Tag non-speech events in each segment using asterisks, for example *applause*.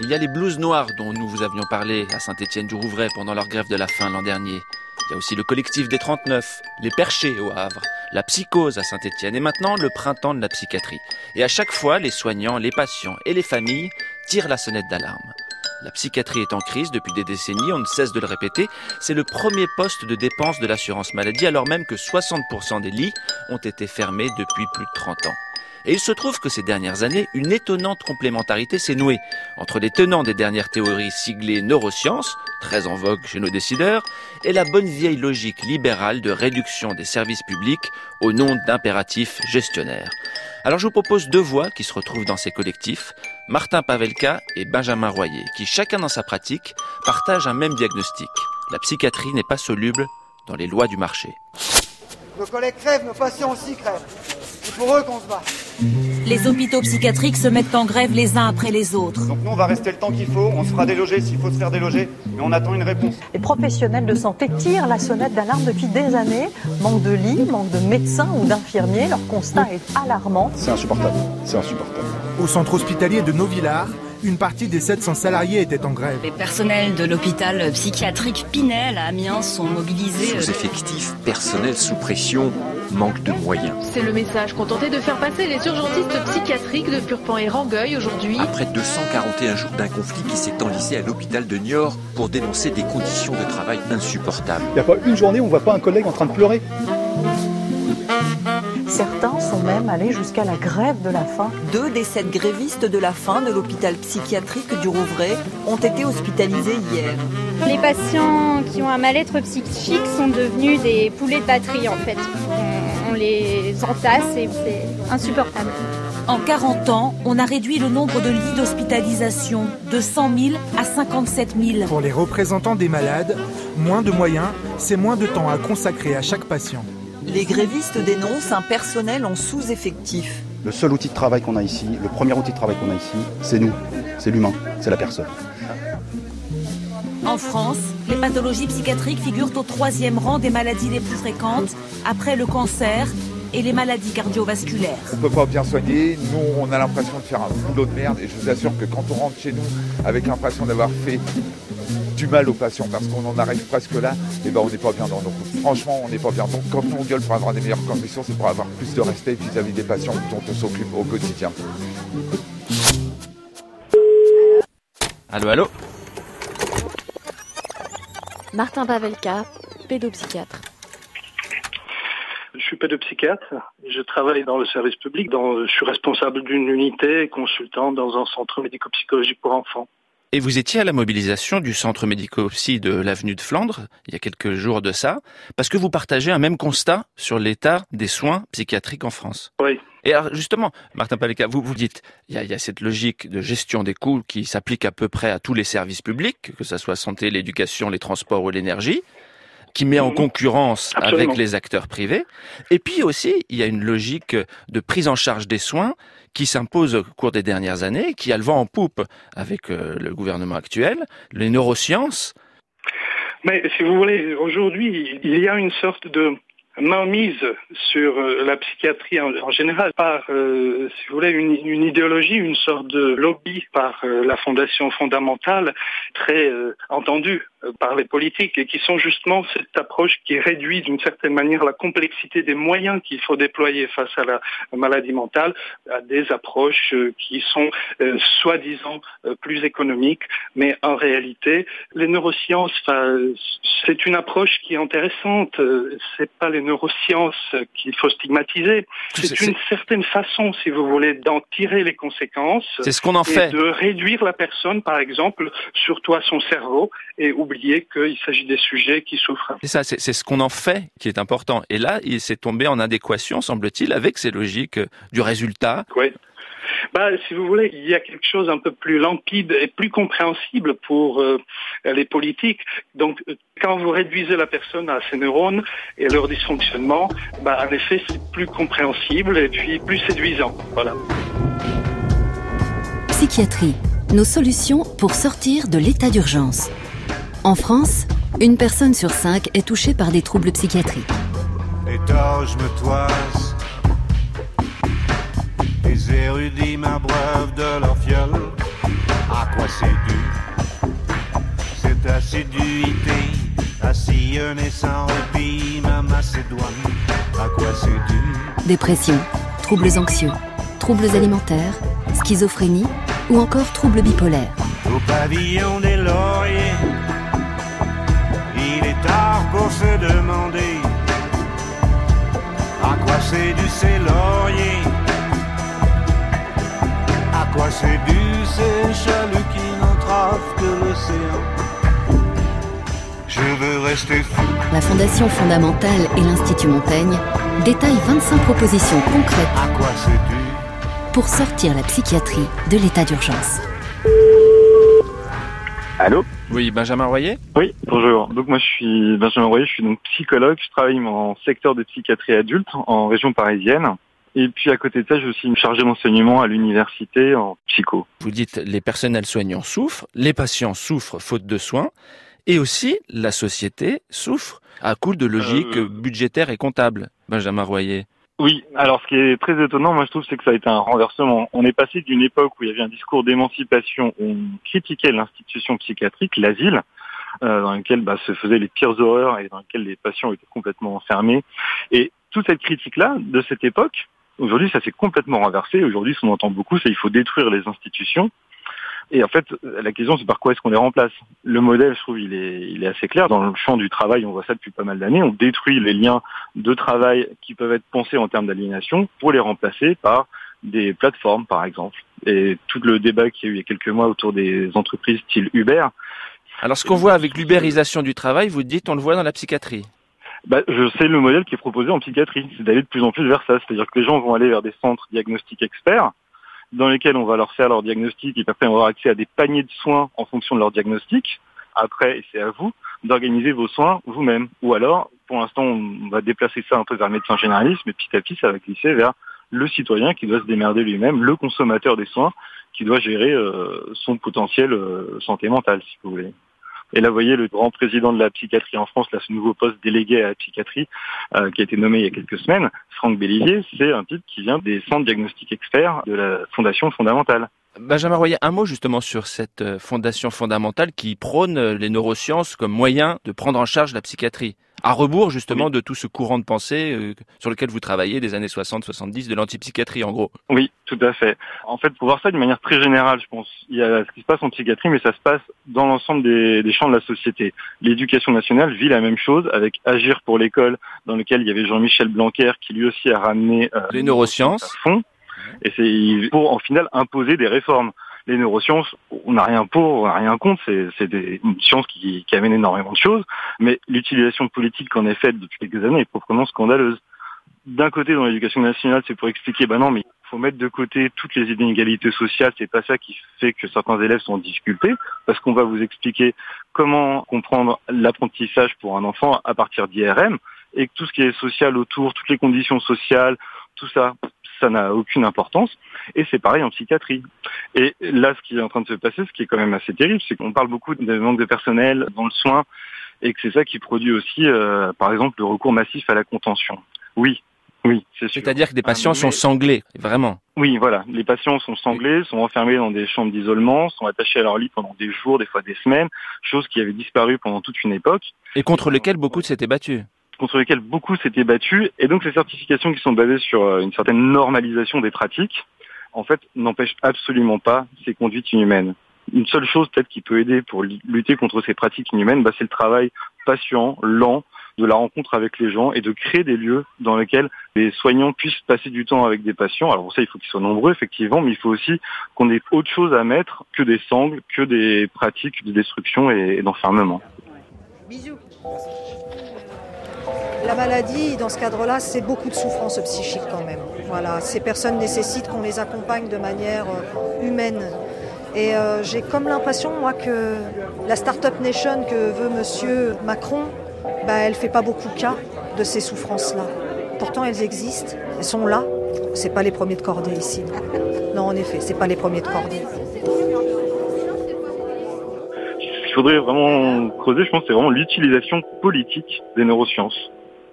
Il y a les blouses noires dont nous vous avions parlé à Saint-Étienne-du-Rouvray pendant leur grève de la faim l'an dernier. Il y a aussi le collectif des 39, les perchés au Havre, la psychose à Saint-Étienne et maintenant le printemps de la psychiatrie. Et à chaque fois, les soignants, les patients et les familles tirent la sonnette d'alarme. La psychiatrie est en crise depuis des décennies, on ne cesse de le répéter. C'est le premier poste de dépense de l'assurance maladie alors même que 60% des lits ont été fermés depuis plus de 30 ans. Et il se trouve que ces dernières années, une étonnante complémentarité s'est nouée entre les tenants des dernières théories siglées neurosciences, très en vogue chez nos décideurs, et la bonne vieille logique libérale de réduction des services publics au nom d'impératifs gestionnaires. Alors je vous propose deux voix qui se retrouvent dans ces collectifs, Martin Pavelka et Benjamin Royer, qui chacun dans sa pratique partagent un même diagnostic. La psychiatrie n'est pas soluble dans les lois du marché. Nos collègues crèvent, nos patients aussi crèvent. C'est pour eux qu'on se bat. Les hôpitaux psychiatriques se mettent en grève les uns après les autres. Donc nous, on va rester le temps qu'il faut, on se fera déloger s'il faut se faire déloger, mais on attend une réponse. Les professionnels de santé tirent la sonnette d'alarme depuis des années. Manque de lits, manque de médecins ou d'infirmiers, leur constat est alarmant. C'est insupportable, c'est insupportable. Au centre hospitalier de Novillars, une partie des 700 salariés étaient en grève. Les personnels de l'hôpital psychiatrique Pinel à Amiens sont mobilisés. Sous-effectifs, personnel sous pression, manque de moyens. C'est le message qu'ont tenté de faire passer les urgentistes psychiatriques de Purpan et Rangueil aujourd'hui. Après 241 jours d'un conflit qui s'est enlisé à l'hôpital de Niort pour dénoncer des conditions de travail insupportables. Il n'y a pas une journée où on ne voit pas un collègue en train de pleurer? Certains sont même allés jusqu'à la grève de la faim. Deux des sept grévistes de la faim de l'hôpital psychiatrique du Rouvray ont été hospitalisés hier. Les patients qui ont un mal-être psychique sont devenus des poulets de batterie en fait. On, on les entasse et c'est insupportable. En 40 ans, on a réduit le nombre de lits d'hospitalisation de 100 000 à 57 000. Pour les représentants des malades, moins de moyens, c'est moins de temps à consacrer à chaque patient. Les grévistes dénoncent un personnel en sous-effectif. Le seul outil de travail qu'on a ici, le premier outil de travail qu'on a ici, c'est nous, c'est l'humain, c'est la personne. En France, les pathologies psychiatriques figurent au troisième rang des maladies les plus fréquentes, après le cancer et les maladies cardiovasculaires. On peut pas bien soigner, nous on a l'impression de faire un boulot de merde et je vous assure que quand on rentre chez nous avec l'impression d'avoir fait du mal aux patients parce qu'on en arrive presque là, et ben on n'est pas bien dans nos coups. Franchement, on n'est pas bien. Donc quand on gueule pour avoir des meilleures conditions, c'est pour avoir plus de respect vis-à-vis des patients dont on s'occupe au quotidien. Allô, allô Martin Pavelka, pédopsychiatre. Je suis pédopsychiatre. Je travaille dans le service public. Dans, je suis responsable d'une unité consultant dans un centre médico-psychologique pour enfants. Et vous étiez à la mobilisation du centre médico-psy de l'avenue de Flandre, il y a quelques jours de ça, parce que vous partagez un même constat sur l'état des soins psychiatriques en France. Oui. Et alors justement, Martin Paleka, vous vous dites, il y, a, il y a cette logique de gestion des coûts qui s'applique à peu près à tous les services publics, que ce soit santé, l'éducation, les transports ou l'énergie qui met en concurrence Absolument. avec les acteurs privés. Et puis aussi, il y a une logique de prise en charge des soins qui s'impose au cours des dernières années, qui a le vent en poupe avec euh, le gouvernement actuel, les neurosciences. Mais si vous voulez, aujourd'hui, il y a une sorte de mainmise sur euh, la psychiatrie en, en général par, euh, si vous voulez, une, une, idéologie, une sorte de lobby par euh, la Fondation fondamentale, très euh, entendue par les politiques et qui sont justement cette approche qui réduit d'une certaine manière la complexité des moyens qu'il faut déployer face à la maladie mentale à des approches euh, qui sont euh, soi-disant euh, plus économiques, mais en réalité, les neurosciences, c'est une approche qui est intéressante. Euh, C'est pas les neurosciences qu'il faut stigmatiser. C'est une certaine façon, si vous voulez, d'en tirer les conséquences. C'est ce qu'on en fait. De réduire la personne, par exemple, surtout à son cerveau, et oublier qu'il s'agit des sujets qui souffrent. C'est ça, c'est ce qu'on en fait qui est important. Et là, il s'est tombé en adéquation, semble-t-il, avec ces logiques du résultat. Oui. Bah, si vous voulez, il y a quelque chose un peu plus limpide et plus compréhensible pour euh, les politiques. Donc, quand vous réduisez la personne à ses neurones et leur dysfonctionnement, bah, en effet, c'est plus compréhensible et puis plus séduisant. Voilà. Psychiatrie. Nos solutions pour sortir de l'état d'urgence. En France, une personne sur cinq est touchée par des troubles psychiatriques. Tard, je me toise érudits m'abreuvent de leur fiole. À quoi c'est dû? Cette assiduité à sillonner sans répit ma Macédoine. À quoi c'est dû? Dépression, troubles anxieux, troubles alimentaires, schizophrénie ou encore troubles bipolaires. Au pavillon des lauriers, tard pour se demander à quoi c'est dû ces lauriers, à quoi c'est dû ces chaluts qui n'entravent que l'océan. Je veux rester fou. La Fondation fondamentale et l'Institut Montaigne détaillent 25 propositions concrètes À quoi c'est dû pour sortir la psychiatrie de l'état d'urgence. Allô? Oui, Benjamin Royer Oui, bonjour. Donc moi je suis Benjamin Royer, je suis donc psychologue, je travaille en secteur de psychiatrie adulte en région parisienne. Et puis à côté de ça, je suis chargé d'enseignement à l'université en psycho. Vous dites les personnels soignants souffrent, les patients souffrent faute de soins, et aussi la société souffre à coup de logique Euh, budgétaire et comptable. Benjamin Royer. Oui, alors ce qui est très étonnant, moi je trouve, c'est que ça a été un renversement. On est passé d'une époque où il y avait un discours d'émancipation, où on critiquait l'institution psychiatrique, l'asile, euh, dans lequel bah, se faisaient les pires horreurs et dans lequel les patients étaient complètement enfermés. Et toute cette critique-là, de cette époque, aujourd'hui ça s'est complètement renversé. Aujourd'hui, ce qu'on entend beaucoup, c'est qu'il faut détruire les institutions. Et en fait, la question, c'est par quoi est-ce qu'on les remplace? Le modèle, je trouve, il est, il est assez clair. Dans le champ du travail, on voit ça depuis pas mal d'années. On détruit les liens de travail qui peuvent être pensés en termes d'aliénation pour les remplacer par des plateformes, par exemple. Et tout le débat qu'il y a eu il y a quelques mois autour des entreprises style Uber, Alors ce qu'on voit avec l'ubérisation du travail, vous dites on le voit dans la psychiatrie. bah, je sais le modèle qui est proposé en psychiatrie, c'est d'aller de plus en plus vers ça. C'est-à-dire que les gens vont aller vers des centres diagnostiques experts dans lesquels on va leur faire leur diagnostic et après on va avoir accès à des paniers de soins en fonction de leur diagnostic. Après, c'est à vous d'organiser vos soins vous-même. Ou alors, pour l'instant, on va déplacer ça un peu vers le médecin généraliste, mais petit à petit, ça va glisser vers le citoyen qui doit se démerder lui-même, le consommateur des soins qui doit gérer euh, son potentiel euh, santé mentale, si vous voulez. Et là, vous voyez, le grand président de la psychiatrie en France, là, ce nouveau poste délégué à la psychiatrie, euh, qui a été nommé il y a quelques semaines, Franck Bellivier, c'est un titre qui vient des centres diagnostiques experts de la Fondation fondamentale. Benjamin Royer, un mot justement sur cette euh, fondation fondamentale qui prône euh, les neurosciences comme moyen de prendre en charge la psychiatrie. À rebours justement de tout ce courant de pensée euh, sur lequel vous travaillez des années 60-70 de l'antipsychiatrie en gros. Oui, tout à fait. En fait, pour voir ça d'une manière très générale, je pense, il y a ce qui se passe en psychiatrie, mais ça se passe dans l'ensemble des, des champs de la société. L'éducation nationale vit la même chose avec Agir pour l'école, dans lequel il y avait Jean-Michel Blanquer qui lui aussi a ramené euh, Les neurosciences. à fond. Et c'est pour en final imposer des réformes. Les neurosciences, on n'a rien pour, on n'a rien contre, c'est, une science qui, qui amène énormément de choses, mais l'utilisation politique qu'en est faite depuis quelques années est proprement scandaleuse. D'un côté, dans l'éducation nationale, c'est pour expliquer, bah non, mais il faut mettre de côté toutes les inégalités sociales, c'est pas ça qui fait que certains élèves sont en difficulté, parce qu'on va vous expliquer comment comprendre l'apprentissage pour un enfant à partir d'IRM, et que tout ce qui est social autour, toutes les conditions sociales, tout ça, ça n'a aucune importance. Et c'est pareil en psychiatrie. Et là, ce qui est en train de se passer, ce qui est quand même assez terrible, c'est qu'on parle beaucoup de manque de personnel dans le soin, et que c'est ça qui produit aussi, euh, par exemple, le recours massif à la contention. Oui, oui, c'est sûr. C'est-à-dire que des un patients sont sanglés, vraiment. oui, voilà. Les patients sont sanglés, sont enfermés dans des chambres d'isolement, sont attachés à leur lit pendant des jours, des fois des semaines, chose qui avait disparu pendant toute une époque, Et contre lesquels beaucoup s'étaient battus. Contre lesquelles beaucoup s'étaient battus. Et donc ces certifications qui sont basées sur euh, une certaine normalisation des pratiques, en fait, n'empêchent absolument pas ces conduites inhumaines. Une seule chose peut-être qui peut aider pour lutter contre ces pratiques inhumaines, bah, c'est le travail patient, lent, de la rencontre avec les gens et de créer des lieux dans lesquels les soignants puissent passer du temps avec des patients. Alors pour ça, il faut qu'ils soient nombreux, effectivement, mais il faut aussi qu'on ait autre chose à mettre que des sangles, que des pratiques de destruction et, et d'enfermement. Bisous. La maladie, dans ce cadre-là, c'est beaucoup de souffrance psychique quand même. Voilà, ces personnes nécessitent qu'on les accompagne de manière euh, humaine. Et euh, j'ai comme l'impression, moi, que la Startup Nation que veut Monsieur Macron, bah, elle fait pas beaucoup cas de ces souffrances-là. Pourtant, elles existent, elles sont là. C'est pas les premiers de cordée ici. Non, en effet, c'est pas les premiers de cordée. Ce qu'il faudrait vraiment creuser, je pense, c'est vraiment l'utilisation politique des neurosciences.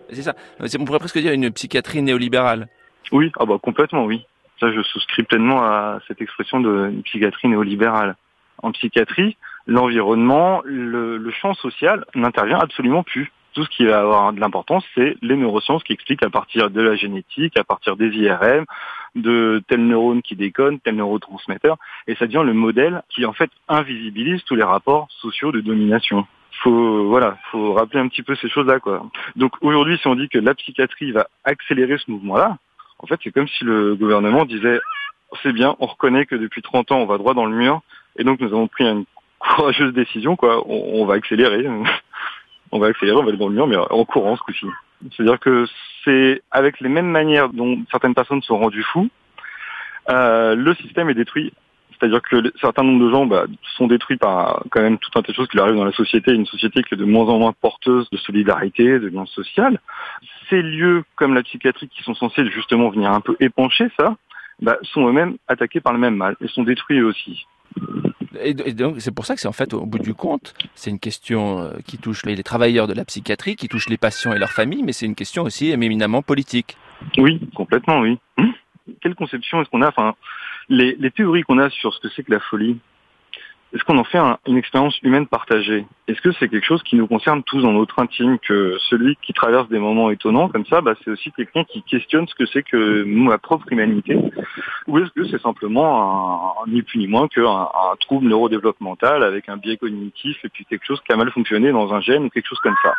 C'est ça. C'est- On pourrait presque dire une psychiatrie néolibérale. Oui, ah bah complètement, oui. Ça, je souscris pleinement à cette expression de psychiatrie néolibérale. En psychiatrie, l'environnement, le, le champ social n'intervient absolument plus tout ce qui va avoir de l'importance, c'est les neurosciences qui expliquent à partir de la génétique, à partir des IRM, de tel neurone qui déconne, tel neurotransmetteur, et ça devient le modèle qui en fait invisibilise tous les rapports sociaux de domination. Faut voilà, faut rappeler un petit peu ces choses-là quoi. Donc aujourd'hui, si on dit que la psychiatrie va accélérer ce mouvement-là, en fait, c'est comme si le gouvernement disait c'est bien, on reconnaît que depuis 30 ans, on va droit dans le mur, et donc nous avons pris une courageuse décision quoi, on, va accélérer. *laughs* on va accélérer, on va aller dans le mur, mais en courant ce coup-ci. C'est-à-dire que c'est avec les mêmes manières dont certaines personnes sont rendues fous, euh, le système est détruit. C'est-à-dire que certains nombres de gens bah, sont détruits par quand même tout un tas de choses qui leur arrivent dans la société, une société qui est de moins en moins porteuse de solidarité, de lien social. Ces lieux comme la psychiatrie qui sont censés justement venir un peu épancher ça, bah, sont eux-mêmes attaqués par le même mal et sont détruits eux aussi. Et, donc c'est pour ça que c'est en fait au bout du compte, c'est une question euh, qui touche les, travailleurs de la psychiatrie, qui touche les patients et leurs familles, mais c'est une question aussi éminemment politique. Oui, complètement, oui. Quelle conception est-ce qu'on a? Enfin, les, théories qu'on a sur ce que c'est que la folie, est-ce qu'on en fait une expérience humaine partagée? Est-ce que c'est quelque chose qui nous concerne tous dans notre intime que celui qui traverse des moments étonnants comme ça, bah, c'est aussi quelqu'un qui questionne ce que c'est que ma propre humanité? Ou est-ce que c'est simplement un, ni plus ni moins qu'un un trouble neurodéveloppemental avec un biais cognitif et puis quelque chose qui a mal fonctionné dans un gène ou quelque chose comme ça?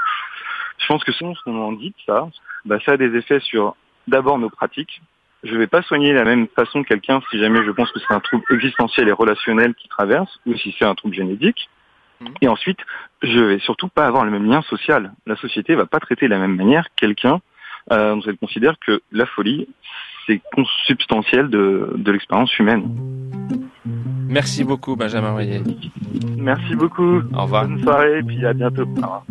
Je pense que ce qu'on en dit ça, bah, ça a des effets sur d'abord nos pratiques, je ne vais pas soigner de la même façon quelqu'un si jamais je pense que c'est un trouble existentiel et relationnel qui traverse ou si c'est un trouble génétique. Mhm. Et ensuite, je vais surtout pas avoir le même lien social. La société va pas traiter de la même manière quelqu'un euh, dont elle considère que la folie, c'est consubstantiel de, de l'expérience humaine. Merci beaucoup, Benjamin Merci beaucoup. Au revoir. Bonne soirée, puis à bientôt. Au revoir.